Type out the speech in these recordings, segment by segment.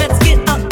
Let's get up.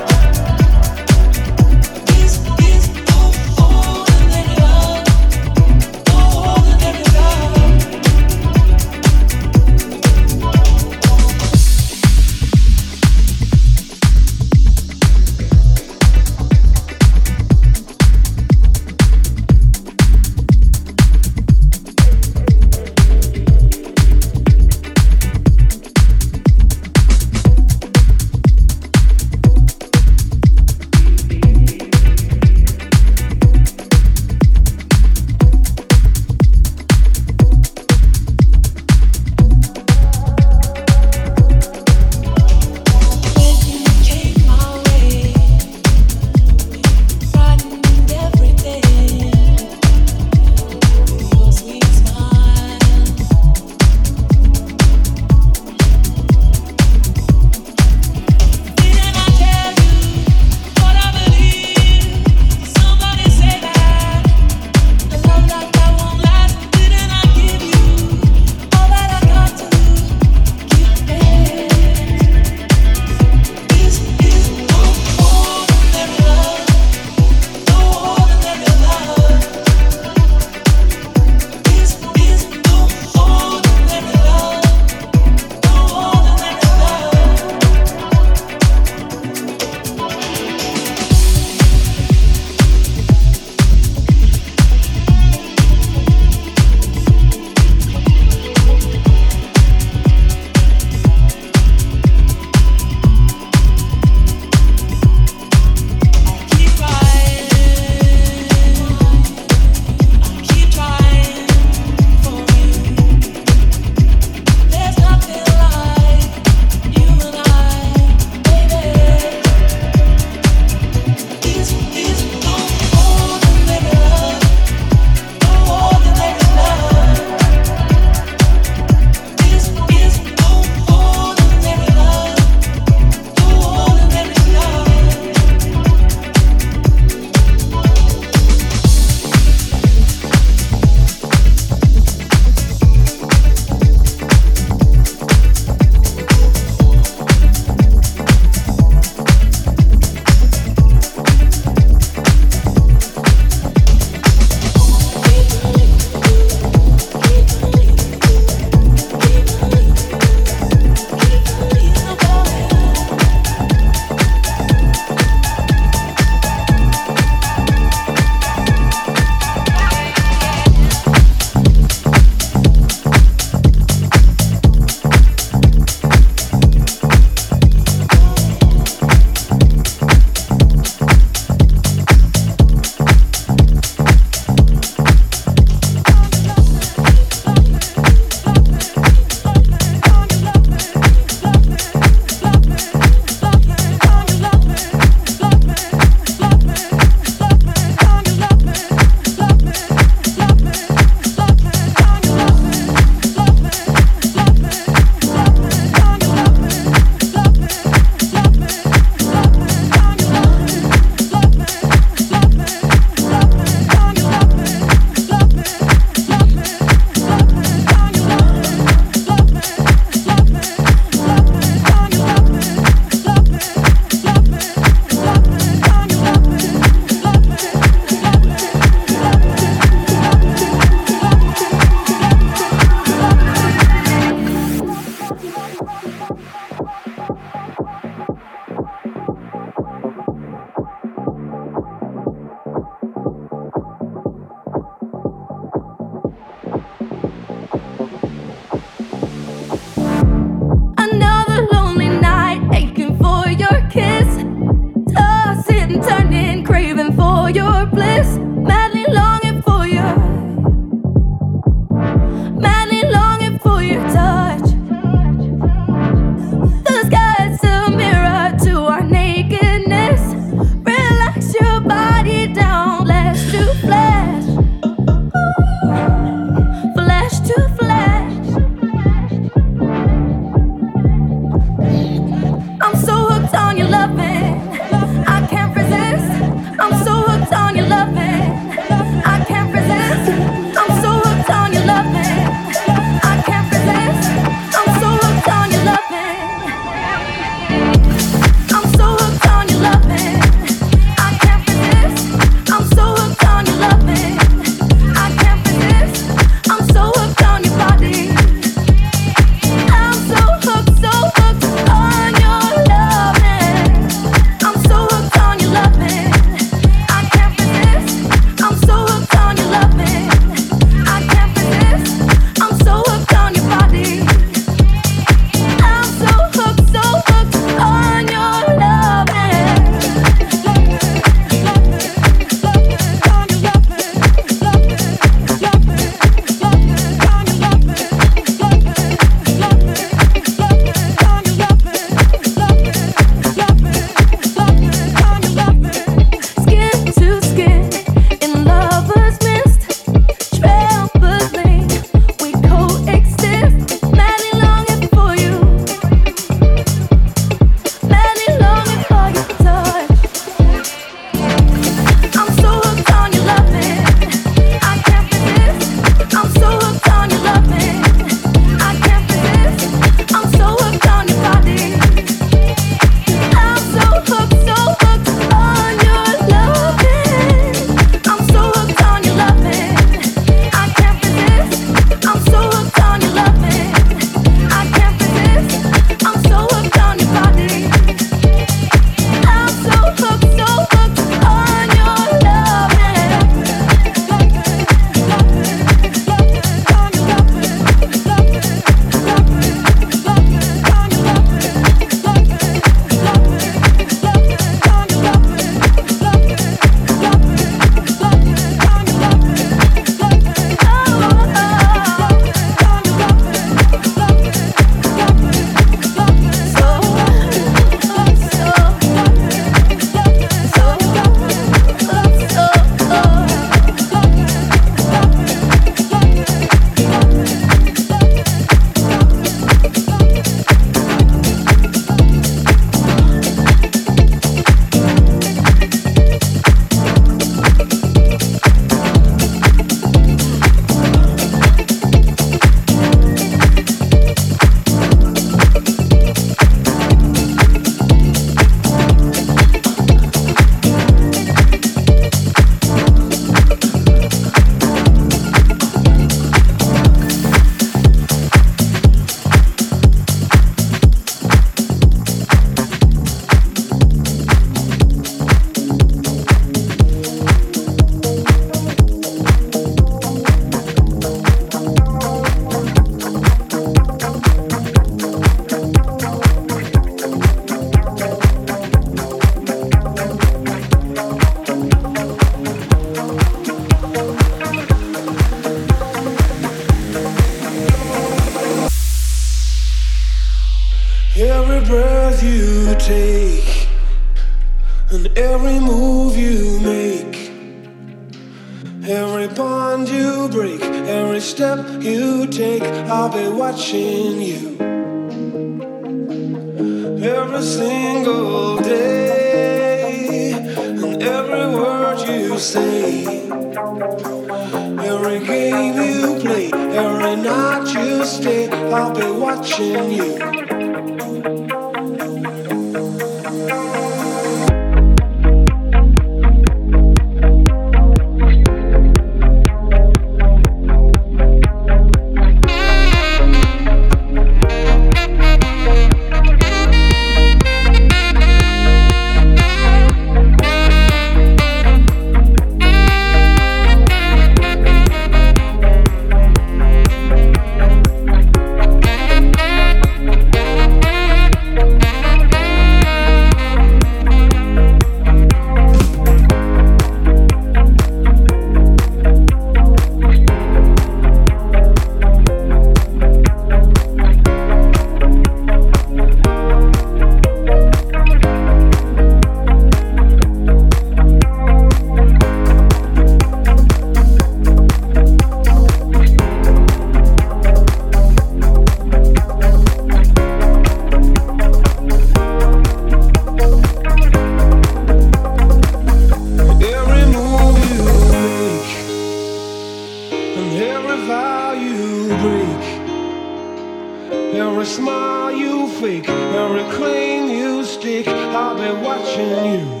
Every smile you fake, every claim you stick, I'll be watching you.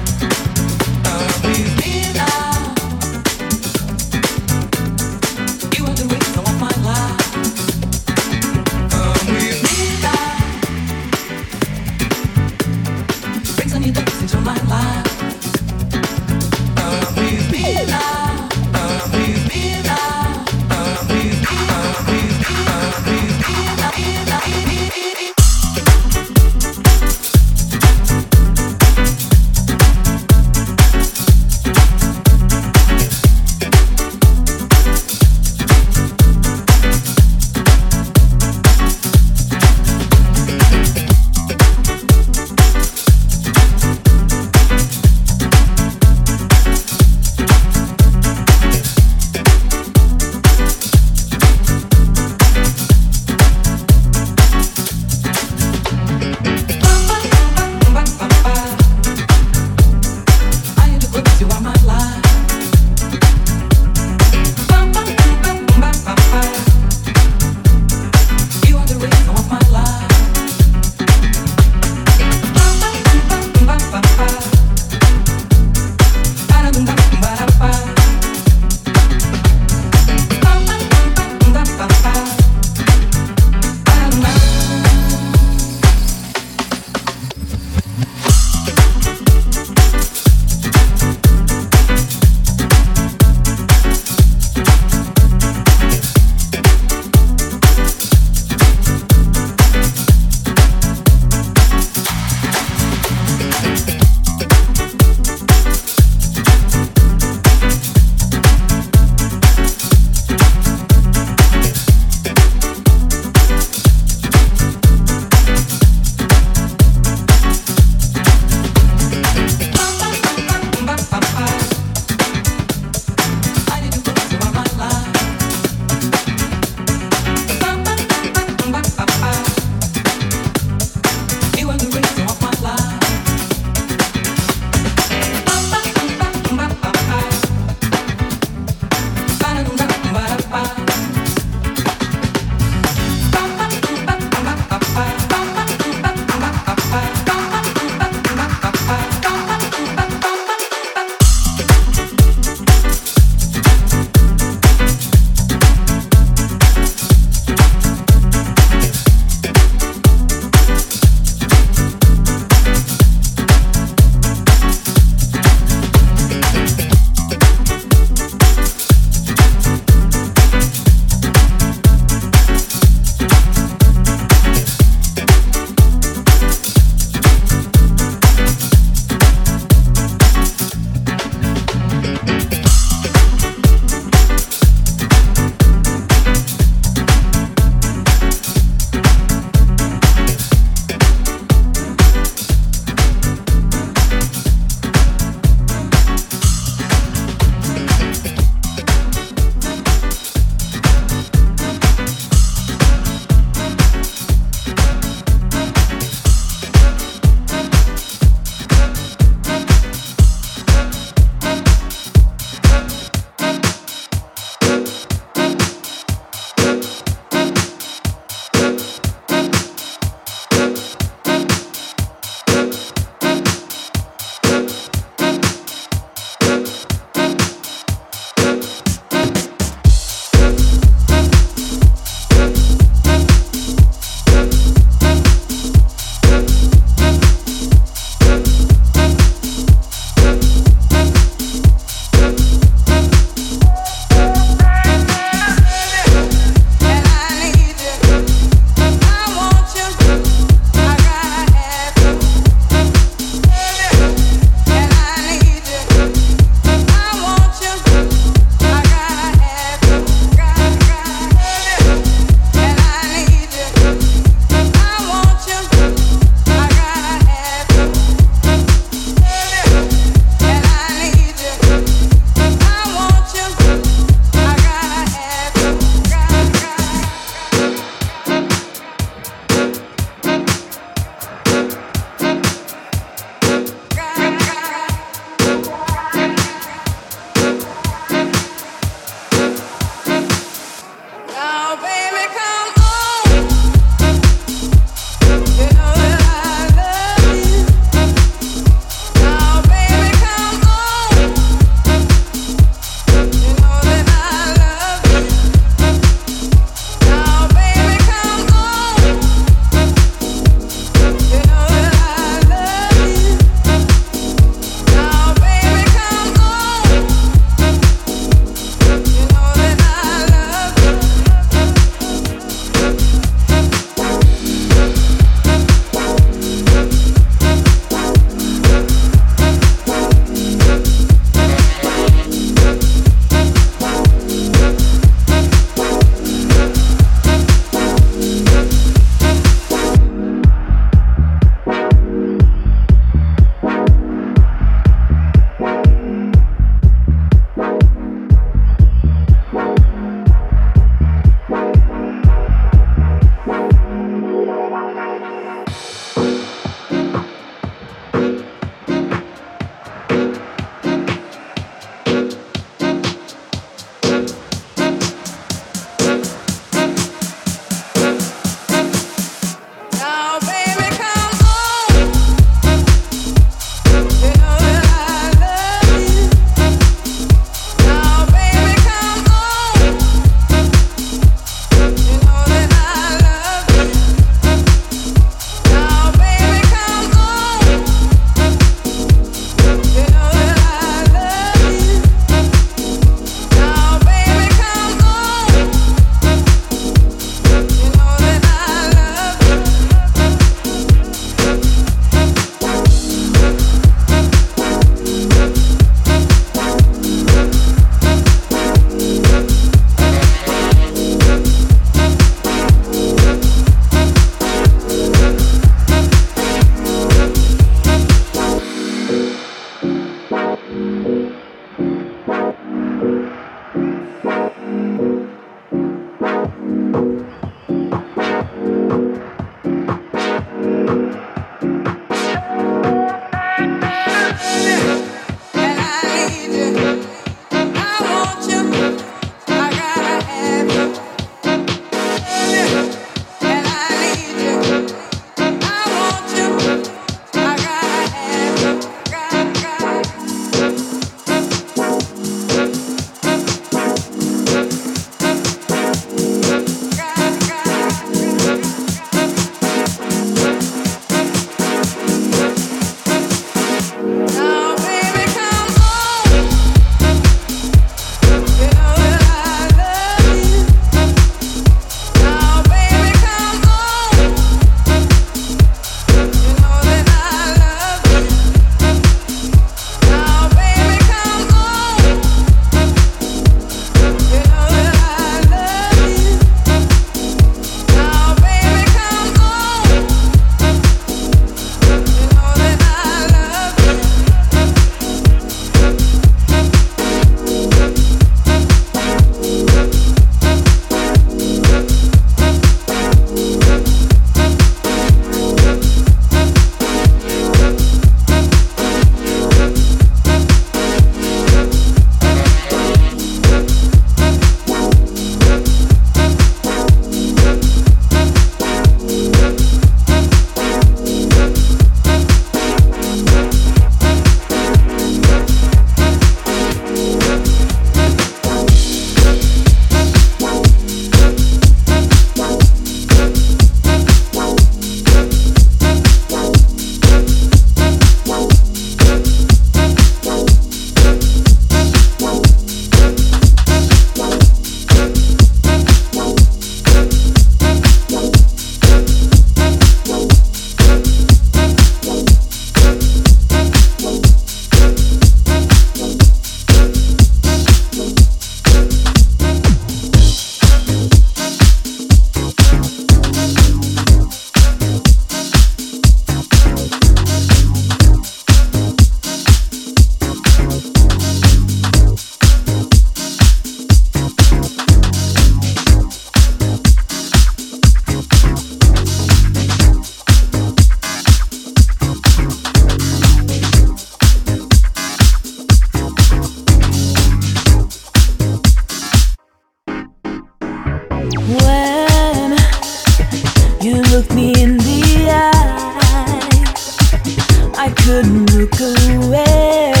Give me the chance to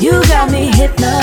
see everything.